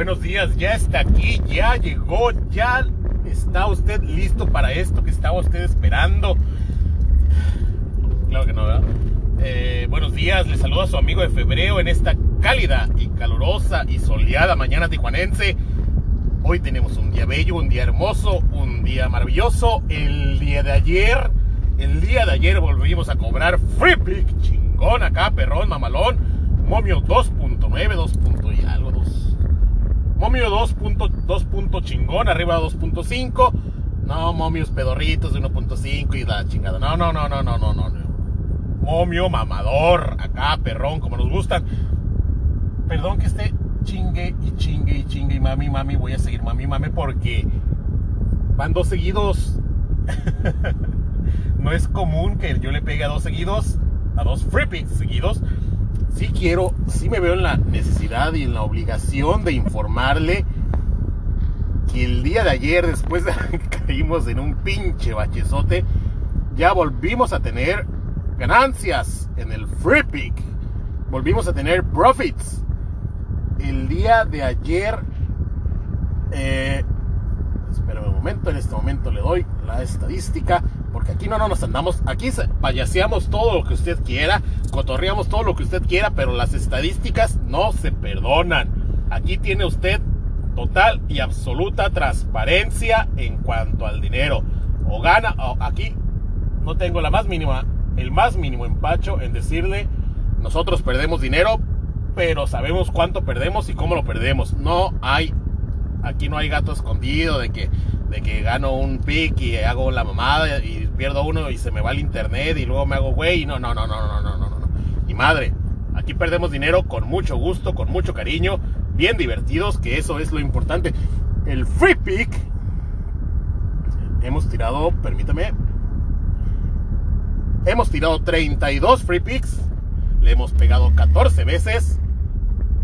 Buenos días, ya está aquí, ya llegó, ya está usted listo para esto que estaba usted esperando. Claro que no, ¿verdad? Eh, buenos días, le saluda a su amigo de febrero en esta cálida y calurosa y soleada mañana tijuanense. Hoy tenemos un día bello, un día hermoso, un día maravilloso. El día de ayer, el día de ayer volvimos a cobrar free pick chingón acá, perrón, mamalón. Momio 2.9, 2. y algo, 2. Momio 2. chingón, arriba 2.5. No, momios pedorritos de 1.5 y la chingada. No, no, no, no, no, no, no. Momio mamador, acá, perrón, como nos gustan. Perdón que esté chingue y chingue y chingue y mami, mami, voy a seguir mami, mami, porque van dos seguidos. no es común que yo le pegue a dos seguidos, a dos free seguidos. Sí quiero, sí me veo en la necesidad y en la obligación de informarle el día de ayer, después de caímos en un pinche bachezote, ya volvimos a tener ganancias en el free pick. Volvimos a tener profits. El día de ayer, eh, un momento, en este momento le doy la estadística, porque aquí no, no nos andamos, aquí payaseamos todo lo que usted quiera, cotorreamos todo lo que usted quiera, pero las estadísticas no se perdonan. Aquí tiene usted total y absoluta transparencia en cuanto al dinero. O gana, o aquí no tengo la más mínima el más mínimo empacho en decirle, nosotros perdemos dinero, pero sabemos cuánto perdemos y cómo lo perdemos. No hay, aquí no hay gato escondido de que, de que gano un pick y hago la mamada y pierdo uno y se me va el internet y luego me hago güey. No, no, no, no, no, no, no, no. Y madre, aquí perdemos dinero con mucho gusto, con mucho cariño, bien divertidos, que eso es lo importante. El free pick, hemos tirado, permítame, Hemos tirado 32 free picks. Le hemos pegado 14 veces.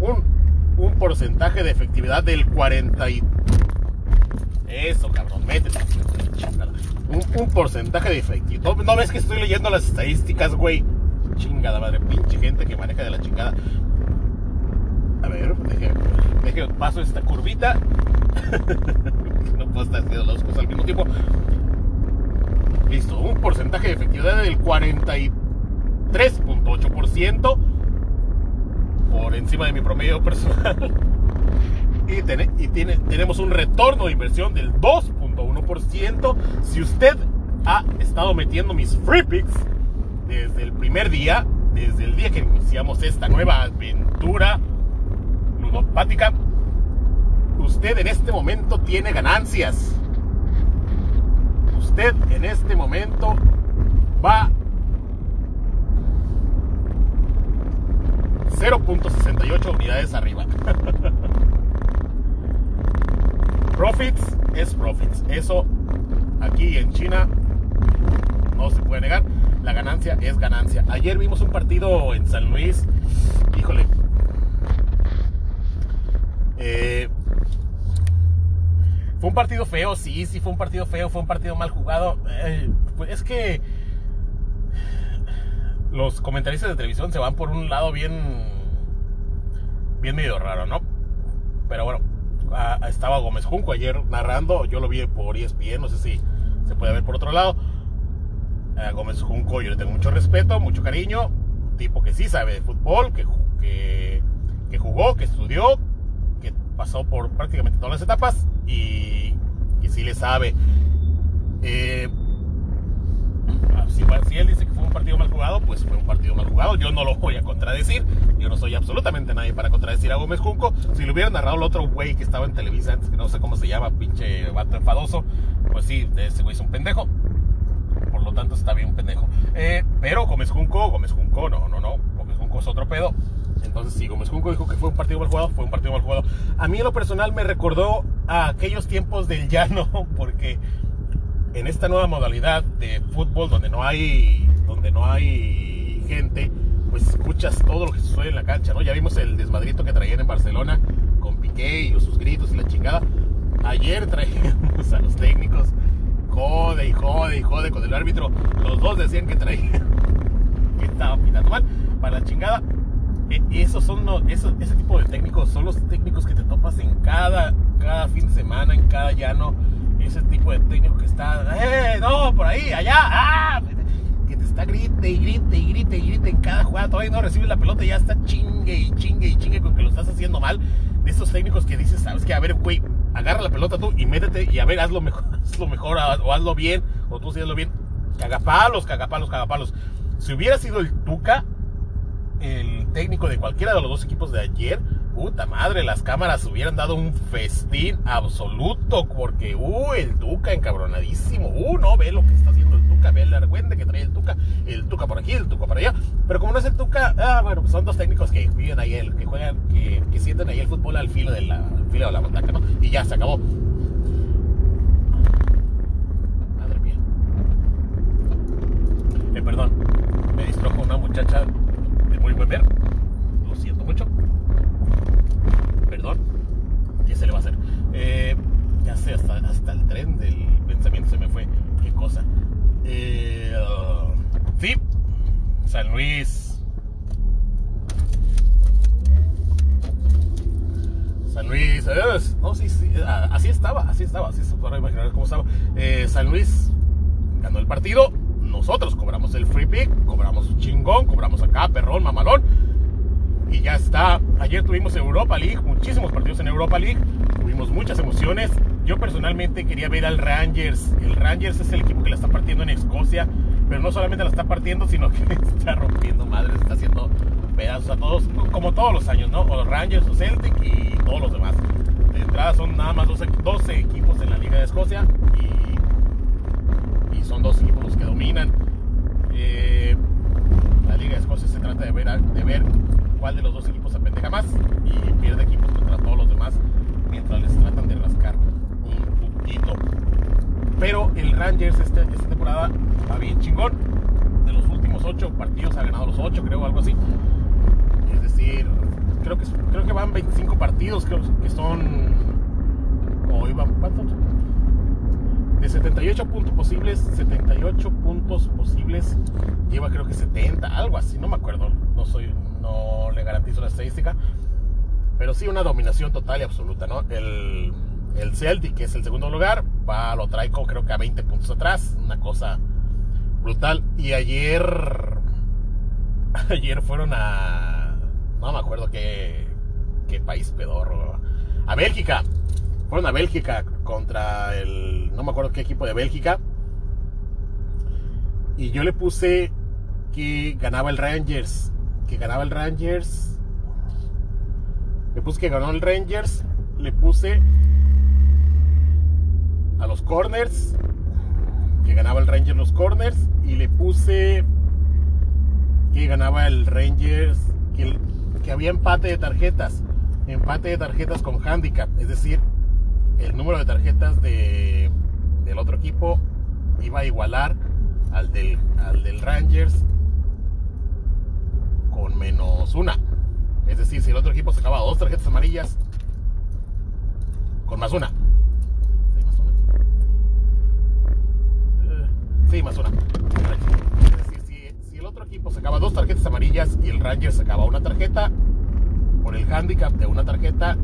Un, un porcentaje de efectividad del 40 y... Eso, cabrón, métete. Un, un porcentaje de efectividad. ¿No, ves que estoy leyendo las estadísticas, güey? Chingada madre, pinche gente que maneja de la chingada. A ver, deje, deje paso esta curvita. no puedo estar haciendo las cosas al mismo tiempo. Listo, un porcentaje de efectividad del 43.8% por encima de mi promedio personal. Y, y tiene, tenemos un retorno de inversión del 2.1%. Si usted ha estado metiendo mis free picks desde el primer día, desde el día que iniciamos esta nueva aventura ludopática, usted en este momento tiene ganancias usted en este momento va 0.68 unidades arriba. profits es profits. Eso aquí en China no se puede negar. La ganancia es ganancia. Ayer vimos un partido en San Luis. Híjole. Eh, fue un partido feo, sí, sí fue un partido feo, fue un partido mal jugado. Eh, pues es que los comentaristas de televisión se van por un lado bien, bien medio raro, ¿no? Pero bueno, estaba Gómez Junco ayer narrando, yo lo vi por ESPN, no sé si se puede ver por otro lado. A Gómez Junco yo le tengo mucho respeto, mucho cariño, tipo que sí sabe de fútbol, que, que, jugó, que estudió, pasó por prácticamente todas las etapas y, y sí le sabe. Eh, si, si, él dice que fue un partido mal jugado, pues fue un partido mal jugado. Yo no lo voy a contradecir. Yo no soy absolutamente nadie para contradecir a Gómez Junco. Si lo hubiera narrado el otro güey que estaba en Televisa antes, que no sé cómo se llama, pinche vato enfadoso, pues sí, ese güey es un pendejo. Por lo tanto, está bien un pendejo. Eh, pero Gómez Junco, Gómez Junco, no, no, no. Gómez Junco es otro pedo. Entonces, si Gómez Junco dijo que fue un partido mal jugado, fue un partido mal jugado. A mí, en lo personal, me recordó a aquellos tiempos del llano, porque en esta nueva modalidad de fútbol donde no hay, donde no hay gente, pues escuchas todo lo que sucede en la cancha, ¿no? Ya vimos el desmadrito que traían en Barcelona con Piqué y sus gritos y la chingada. Ayer traíamos a los técnicos, jode y jode y jode con el árbitro. Los dos decían que traían, que estaba pitando mal para la chingada esos son ese tipo de técnicos son los técnicos que te topas en cada, cada fin de semana, en cada llano. Ese tipo de técnico que está, ¡eh! No, por ahí, allá, ¡ah! Que te está grite y grite y grite y grite en cada jugada. Todavía no recibes la pelota ya está chingue y chingue y chingue con que lo estás haciendo mal. De esos técnicos que dices, ¿sabes qué? A ver, güey, agarra la pelota tú y métete y a ver, hazlo mejor, hazlo mejor o hazlo bien, o tú sí hazlo bien. Cagapalos, cagapalos, cagapalos. Si hubiera sido el Tuca, el técnico de cualquiera de los dos equipos de ayer, puta madre, las cámaras hubieran dado un festín absoluto, porque, uh, el Tuca encabronadísimo, uh, no, ve lo que está haciendo el Tuca, ve el argüente que trae el Tuca, el Tuca por aquí, el Tuca por allá, pero como no es el Tuca, ah, bueno, pues son dos técnicos que viven ahí, el, que juegan, que, que sienten ahí el fútbol al filo de la, al filo de la montaña, ¿no? Y ya, se acabó. Madre mía. Eh, perdón, me distrajo una muchacha muy buen ver. Lo siento mucho. Perdón. ¿Qué se le va a hacer? Eh, ya sé, hasta, hasta el tren del pensamiento se me fue. Qué cosa. Eh, sí. San Luis. San Luis. Eh, no, sí, sí. Ah, así estaba, así estaba. Así se podrá imaginar cómo estaba. Eh, San Luis ganó el partido nosotros cobramos el free pick, cobramos chingón, cobramos acá, perrón, mamalón. Y ya está. Ayer tuvimos Europa League, muchísimos partidos en Europa League. Tuvimos muchas emociones. Yo personalmente quería ver al Rangers. El Rangers es el equipo que la está partiendo en Escocia. Pero no solamente la está partiendo, sino que está rompiendo madres, está haciendo pedazos a todos, como todos los años, ¿no? O Rangers, o Celtic y todos los demás. De entrada son nada más 12, 12 equipos en la Liga de Escocia son dos equipos dominan. Eh, la Liga de Escocia se trata de ver, de ver cuál de los dos equipos se apendeja más y pierde equipos contra todos los demás mientras les tratan de rascar un poquito. Pero el Rangers este, esta temporada va bien chingón. De los últimos ocho partidos ha ganado los ocho, creo, algo así. Es decir, creo que, creo que van 25 partidos, que son... O iban, ¿cuántos? De 78 puntos posibles, 78 puntos posibles, lleva creo que 70, algo así, no me acuerdo, no soy, no le garantizo la estadística, pero sí una dominación total y absoluta, ¿no? El, el Celtic, que es el segundo lugar, va, lo trae creo que a 20 puntos atrás, una cosa brutal. Y ayer, ayer fueron a, no me acuerdo qué, qué país pedorro, a Bélgica, fueron a Bélgica contra el. No me acuerdo qué equipo de Bélgica. Y yo le puse que ganaba el Rangers. Que ganaba el Rangers. Le puse que ganó el Rangers. Le puse a los corners. Que ganaba el Rangers los corners. Y le puse que ganaba el Rangers. Que, que había empate de tarjetas. Empate de tarjetas con handicap. Es decir, el número de tarjetas de, del otro equipo iba a igualar al del, al del Rangers con menos una. Es decir, si el otro equipo sacaba dos tarjetas amarillas con más una. ¿Sí, más una? Eh, sí, más una. Es decir, si, si el otro equipo sacaba dos tarjetas amarillas y el Rangers sacaba una tarjeta, por el handicap de una tarjeta,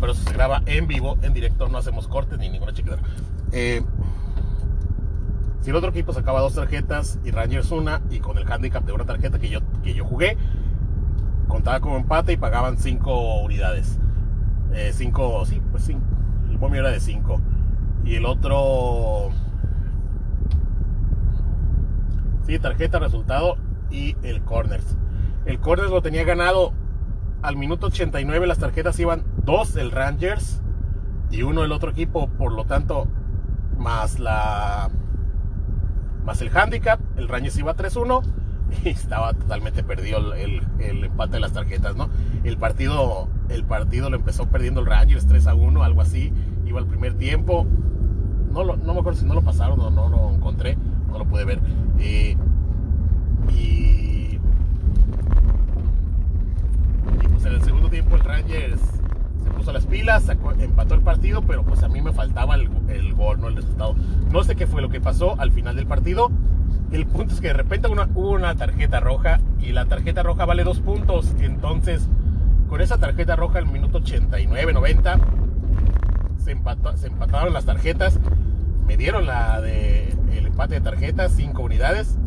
Pero eso se graba en vivo, en directo, no hacemos cortes ni ninguna chiquera. Eh, si el otro equipo sacaba dos tarjetas y Rangers una, y con el handicap de una tarjeta que yo, que yo jugué, contaba como empate y pagaban cinco unidades. Eh, cinco, sí, pues sí, el momio era de cinco. Y el otro, sí, tarjeta, resultado y el corners. El corners lo tenía ganado al minuto 89, las tarjetas iban dos el Rangers y uno el otro equipo, por lo tanto, más la más el handicap, el Rangers iba 3-1 y estaba totalmente perdido el, empate de las tarjetas, ¿no? El partido, el partido lo empezó perdiendo el Rangers 3 1, algo así, iba al primer tiempo, no, no me acuerdo si no lo pasaron o no lo encontré, no lo pude ver. Eh, y, y pues en el segundo tiempo el Rangers empató el partido, pero pues a mí me faltaba el, gol, no el resultado. No sé qué fue lo que pasó al final del partido. El punto es que de repente hubo una tarjeta roja y la tarjeta roja vale dos puntos. Entonces, con esa tarjeta roja el minuto 89, 90, se, empataron las tarjetas. Me dieron la de el empate de tarjetas, cinco unidades.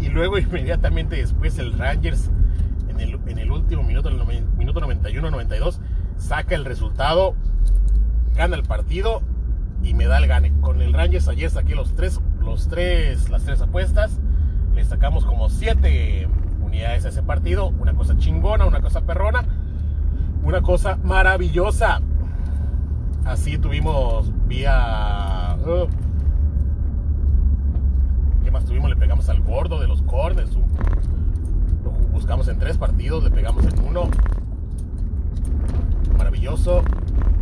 Y luego inmediatamente después el Rangers en el, último minuto, el minuto 91-92, saca el resultado, gana el partido y me da el gane. Con el Rangers ayer saqué los tres, los tres, las tres apuestas. Le sacamos como siete unidades a ese partido. Una cosa chingona, una cosa perrona, una cosa maravillosa. Así tuvimos vía. Uh, ¿Qué más tuvimos? Le pegamos al gordo de los corners. Lo buscamos en tres partidos, le pegamos en uno maravilloso.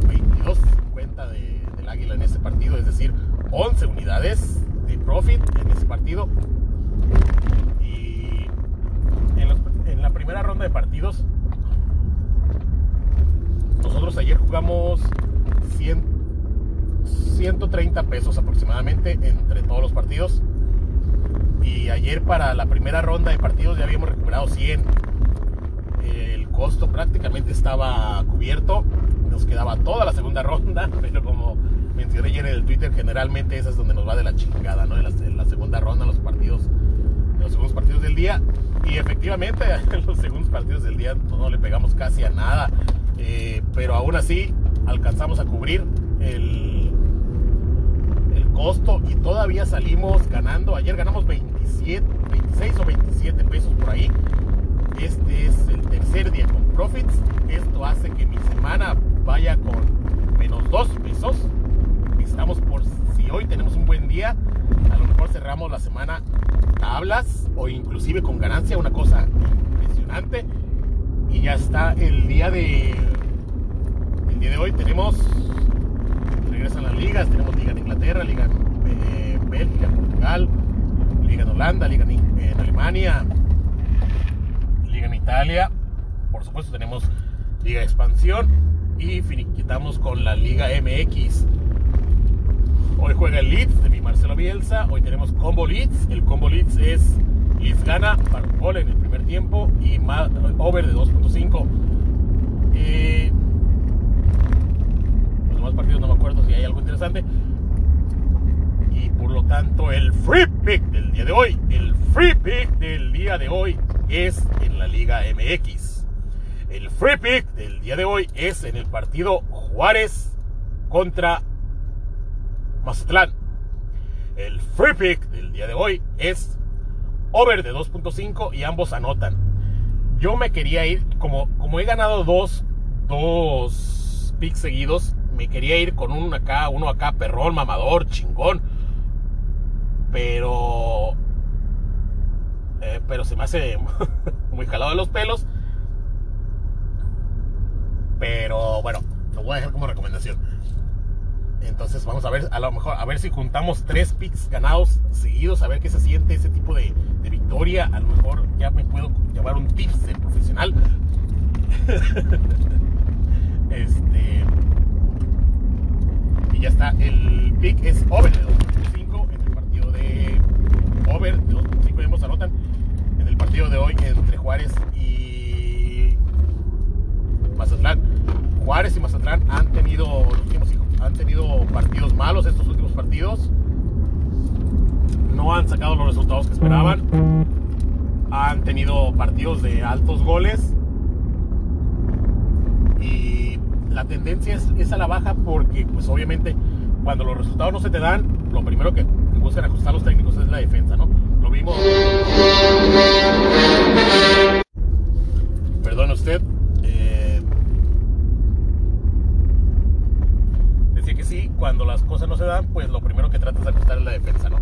22 cuenta de, del Águila en ese partido, es decir, 11 unidades de profit en ese partido. Y en, la primera ronda de partidos, nosotros ayer jugamos 100, 130 pesos aproximadamente entre todos los partidos. Y ayer para la primera ronda de partidos ya habíamos recuperado 100 el costo prácticamente estaba cubierto. Nos quedaba toda la segunda ronda, pero como mencioné ayer en el Twitter, generalmente esa es donde nos va de la chingada, ¿no? En la, segunda ronda, los partidos, los segundos partidos del día. Y efectivamente, en los segundos partidos del día no le pegamos casi a nada. Eh, pero aún así alcanzamos a cubrir el, el costo y todavía salimos ganando. Ayer ganamos 27, 26 o 27 pesos por ahí. Este es el tercer día con profits. Esto hace que mi semana vaya con menos 2 pesos. Estamos por, si hoy tenemos un buen día, a lo mejor cerramos la semana tablas o inclusive con ganancia, una cosa impresionante. Y ya está el día de el día de hoy tenemos regresan las ligas, tenemos liga en Inglaterra, liga en eh, Bélgica, Portugal, liga en Holanda, liga en Alemania, Liga en Italia. Por supuesto tenemos Liga Expansión y finiquitamos con la Liga MX. Hoy juega el Leeds de mi Marcelo Bielsa. Hoy tenemos Combo Leeds. El Combo Leeds es Leeds gana para gol en el primer tiempo y over de 2.5. Eh, los demás partidos no me acuerdo si hay algo interesante. Y por lo tanto, el free pick del día de hoy, el free pick del día de hoy es en la Liga MX. El free pick del día de hoy es en el partido Juárez contra Mazatlán. El free pick del día de hoy es over de 2.5 y ambos anotan. Yo me quería ir, como, como he ganado dos, dos picks seguidos, me quería ir con uno acá, uno acá, perrón, mamador, chingón. Pero eh, pero se me hace muy jalado de los pelos. Pero bueno, lo voy a dejar como recomendación. Entonces vamos a ver, a lo mejor, a ver si juntamos tres picks ganados seguidos, a ver qué se siente ese tipo de, victoria. A lo mejor ya me puedo llevar un tips de profesional. este. Y ya está. El pick es over de 2.5 en el partido de over de 2.5. Vemos, anotan partido de hoy entre Juárez y Mazatlán. Juárez y Mazatlán han tenido, han tenido partidos malos estos últimos partidos. No han sacado los resultados que esperaban. Han tenido partidos de altos goles. Y la tendencia es, es a la baja porque, pues obviamente, cuando los resultados no se te dan, lo primero que buscan ajustar los técnicos es la defensa, ¿no? Perdón usted. Eh, decía que sí, cuando las cosas no se dan, pues lo primero que tratas de ajustar es la defensa, ¿no?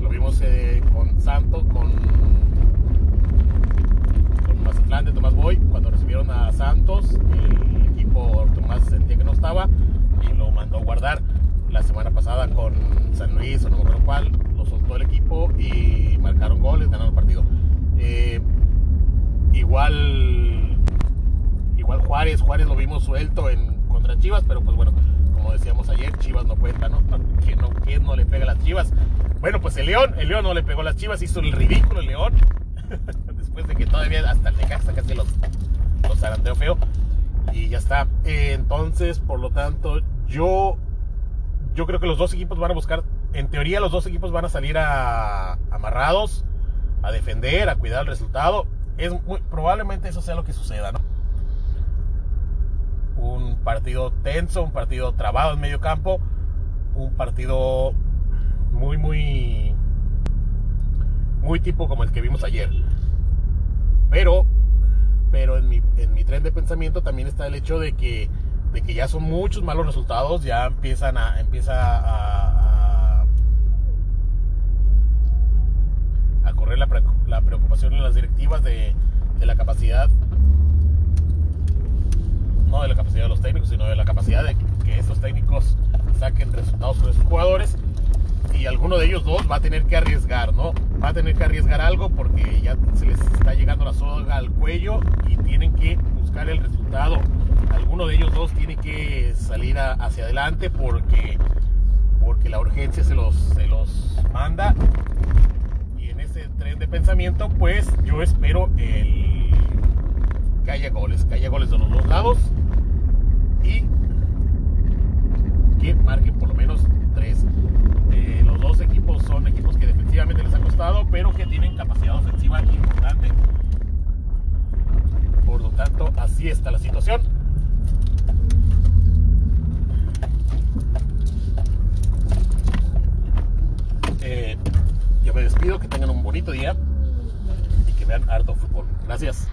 Lo vimos eh, con Santos, con, con Mazatlán de Tomás Boy, cuando recibieron a Santos, el equipo Tomás sentía que no estaba y lo mandó a guardar la semana cual lo soltó el equipo y marcaron goles, ganaron el partido. Eh, igual, igual Juárez, Juárez lo vimos suelto en contra Chivas, pero pues bueno, como decíamos ayer, Chivas no cuenta, ¿no? ¿Quién no, quién no le pega a las Chivas? Bueno, pues el León, el León no le pegó a las Chivas, hizo el ridículo el León. Después de que todavía hasta el Necaxa casi los, los zarandeo feo. Y ya está. Eh, entonces, por lo tanto, yo, yo creo que los dos equipos van a buscar, en teoría los dos equipos van a salir amarrados, a defender, a cuidar el resultado. Es probablemente eso sea lo que suceda, ¿no? Un partido tenso, un partido trabado en medio campo, un partido muy, muy, muy tipo como el que vimos ayer. Pero, pero en mi, en mi tren de pensamiento también está el hecho de que, de que ya son muchos malos resultados, ya empiezan a, empieza a, la, la, preocupación en las directivas de, de la capacidad no de la capacidad de los técnicos, sino de la capacidad de que estos técnicos saquen resultados con sus jugadores y alguno de ellos dos va a tener que arriesgar, ¿no? Va a tener que arriesgar algo porque ya se les está llegando la soga al cuello y tienen que buscar el resultado. Alguno de ellos dos tiene que salir hacia adelante porque, porque la urgencia se los, se los manda. Y en ese tren de pensamiento, pues yo espero el, que haya goles, que haya goles de los dos lados y que marquen por lo menos tres. Eh, los dos equipos son equipos que defensivamente les ha costado, pero que tienen capacidad ofensiva importante. Por lo tanto, así está la situación. Eh, yo me despido, que tengan un bonito día y que vean harto fútbol. Gracias.